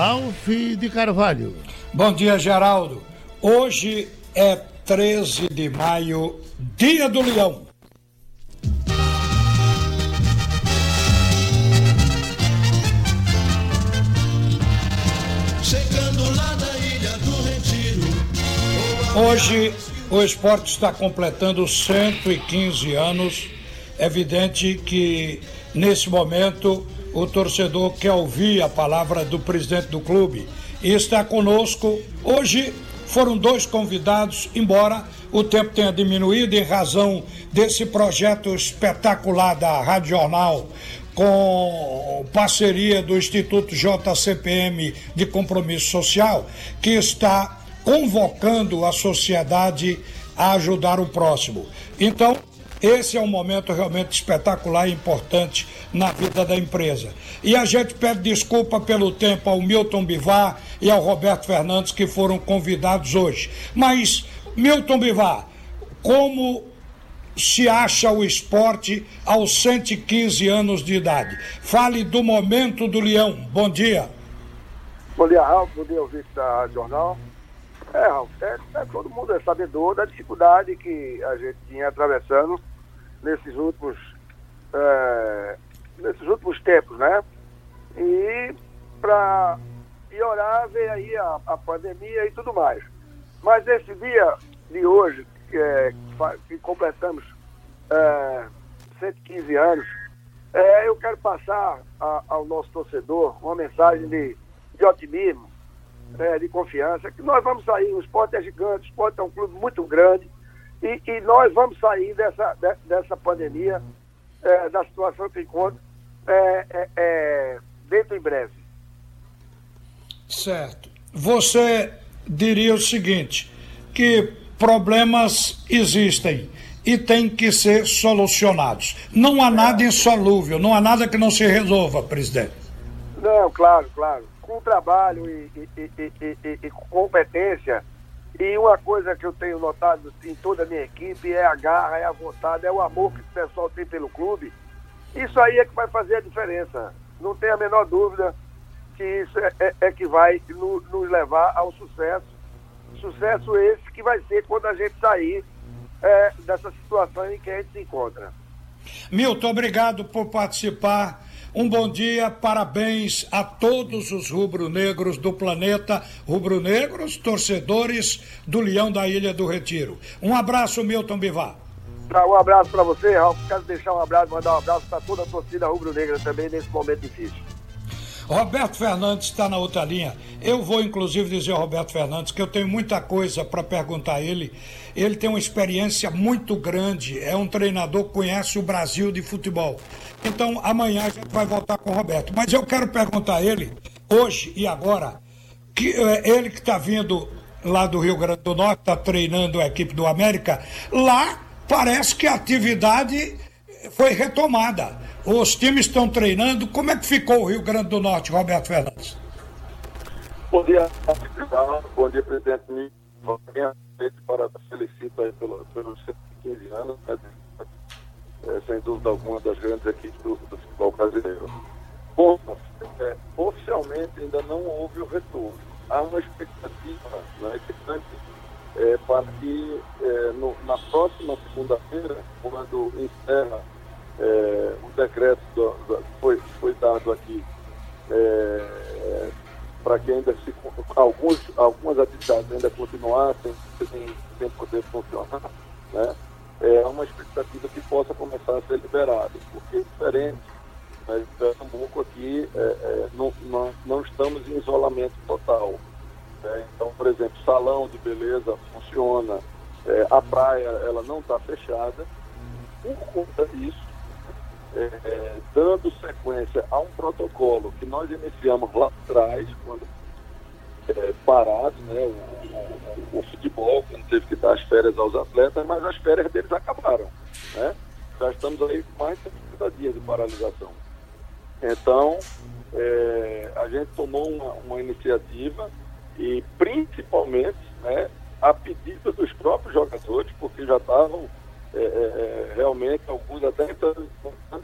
Ralph de Carvalho. Bom dia, Geraldo. Hoje é 13 de maio, Dia do Leão. Chegando lá na ilha do Retiro. Hoje o esporte está completando 115 anos. É evidente que nesse momento o torcedor quer ouvir a palavra do presidente do clube e está conosco. Hoje foram dois convidados, embora o tempo tenha diminuído em razão desse projeto espetacular da Rádio Jornal com parceria do Instituto JCPM de Compromisso Social, que está convocando a sociedade a ajudar o próximo. Então, esse é um momento realmente espetacular e importante na vida da empresa. E a gente pede desculpa pelo tempo ao Milton Bivar e ao Roberto Fernandes que foram convidados hoje. Mas, Milton Bivar, como se acha o esporte aos 115 anos de idade? Fale do momento do Leão. Bom dia. Bom dia, Ralf. Bom dia, ouvinte da Jornal. É, Ralf, é, é, todo mundo é sabedor da dificuldade que a gente tinha atravessando nesses últimos, é, nesses últimos tempos, né? E para piorar veio aí a, a pandemia e tudo mais. Mas esse dia de hoje, que, é, que completamos é, 115 anos, é, eu quero passar a, ao nosso torcedor uma mensagem de, de otimismo, é, de confiança, que nós vamos sair, o esporte é gigante, o esporte é um clube muito grande, e, e nós vamos sair dessa, de, dessa pandemia, é, da situação que encontra, é, é, é, dentro em breve. Certo. Você diria o seguinte, que problemas existem e têm que ser solucionados. Não há nada insolúvel, não há nada que não se resolva, presidente. Não, claro, claro. Com trabalho e, e, e, e, com competência. E uma coisa que eu tenho notado em toda a minha equipe é a garra, é a vontade, é o amor que o pessoal tem pelo clube. Isso aí é que vai fazer a diferença. Não tem a menor dúvida que isso é, é, é que vai no, nos levar ao sucesso. Sucesso esse que vai ser quando a gente sair é, dessa situação em que a gente se encontra. Milton, obrigado por participar. Um bom dia, parabéns a todos os rubro-negros do planeta, rubro-negros, torcedores do Leão da Ilha do Retiro. Um abraço, Milton Bivar. Um abraço para você, Ralf. Quero deixar um abraço, mandar um abraço para toda a torcida rubro-negra também nesse momento difícil. Roberto Fernandes está na outra linha. Eu vou, inclusive, dizer ao Roberto Fernandes que eu tenho muita coisa para perguntar a ele. Ele tem uma experiência muito grande, é um treinador que conhece o Brasil de futebol. Então, amanhã a gente vai voltar com o Roberto. Mas eu quero perguntar a ele, hoje e agora, que é, ele que está vindo lá do Rio Grande do Norte, está treinando a equipe do América, lá parece que a atividade foi retomada. Os times estão treinando. Como é que ficou o Rio Grande do Norte, Roberto Fernandes? Bom dia, bom dia, presidente. Para felicito aí pelo, pelos 115 anos, né? é, sem dúvida alguma, das grandes equipes do, do futebol brasileiro. Bom, é, oficialmente ainda não houve o retorno. Há uma expectativa né, é, para que é, no, na próxima segunda-feira, quando encerra é, o decreto do, do, foi, foi dado aqui é, para que ainda se, alguns, algumas atividades ainda continuassem sem, sem poder funcionar, né? é uma expectativa que possa começar a ser liberado, porque é diferente. Mas Pernambuco aqui é, é, não, não, não estamos em isolamento total. Né? Então, por exemplo, salão de beleza funciona, é, a praia ela não está fechada. Por conta disso, é, dando sequência a um protocolo que nós iniciamos lá atrás, quando é, parado, né, o, o, o, futebol, quando teve que dar as férias aos atletas, mas as férias deles acabaram. Né? Já estamos aí com mais de 30 dias de paralisação. Então, é, a gente tomou uma, uma iniciativa e principalmente né, a pedido dos próprios jogadores, porque já estavam é, é, é, realmente alguns até entrando,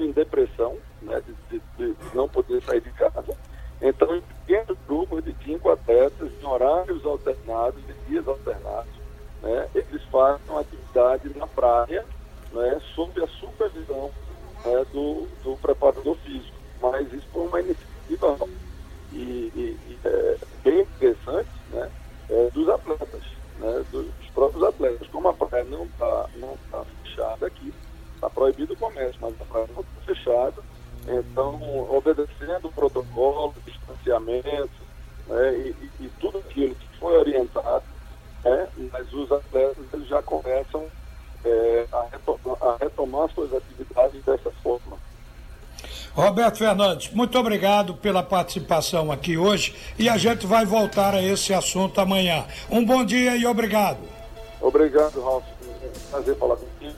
em depressão, né, de, de, de, não poder sair de casa. Então, em pequenos grupos de cinco atletas, em horários alternados, em dias alternados, né, eles fazem atividade na praia, né, sob a supervisão né, do, do preparador físico. Mas isso foi uma iniciativa e, e, e é, bem interessante né, é, dos atletas, né, dos próprios atletas. Como a praia não está não tá proibido o comércio, mas a praia não está fechada, então, obedecendo o protocolo, distanciamento né, e, e, tudo aquilo que foi orientado, né, mas os atletas eles já começam é, a, retomar, a retomar suas atividades dessa forma. Roberto Fernandes, muito obrigado pela participação aqui hoje e a gente vai voltar a esse assunto amanhã. Um bom dia e obrigado. Obrigado, Ralf. Prazer falar contigo.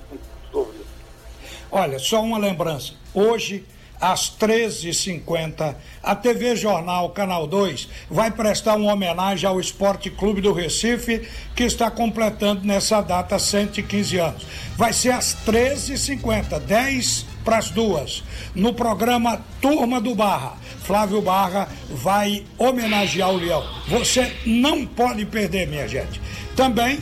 Olha, só uma lembrança. Hoje às 13h50, a TV Jornal Canal 2 vai prestar uma homenagem ao Esporte Clube do Recife, que está completando nessa data 115 anos. Vai ser às 13h50, 10 para as duas, no programa Turma do Barra. Flávio Barra vai homenagear o Leão. Você não pode perder, minha gente. Também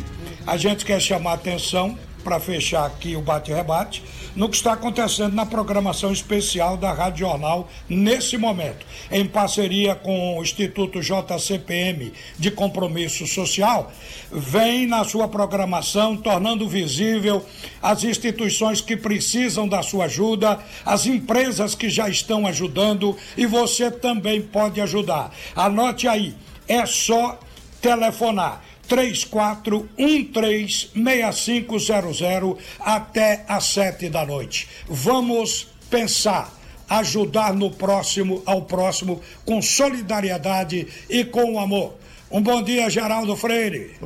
a gente quer chamar a atenção para fechar aqui o bate-rebate no que está acontecendo na programação especial da Rádio Jornal nesse momento, em parceria com o Instituto JCPM de Compromisso Social, vem na sua programação tornando visível as instituições que precisam da sua ajuda, as empresas que já estão ajudando e você também pode ajudar. Anote aí, é só telefonar 34136500 até às sete da noite. Vamos pensar, ajudar no próximo, ao próximo, com solidariedade e com amor. Um bom dia, Geraldo Freire.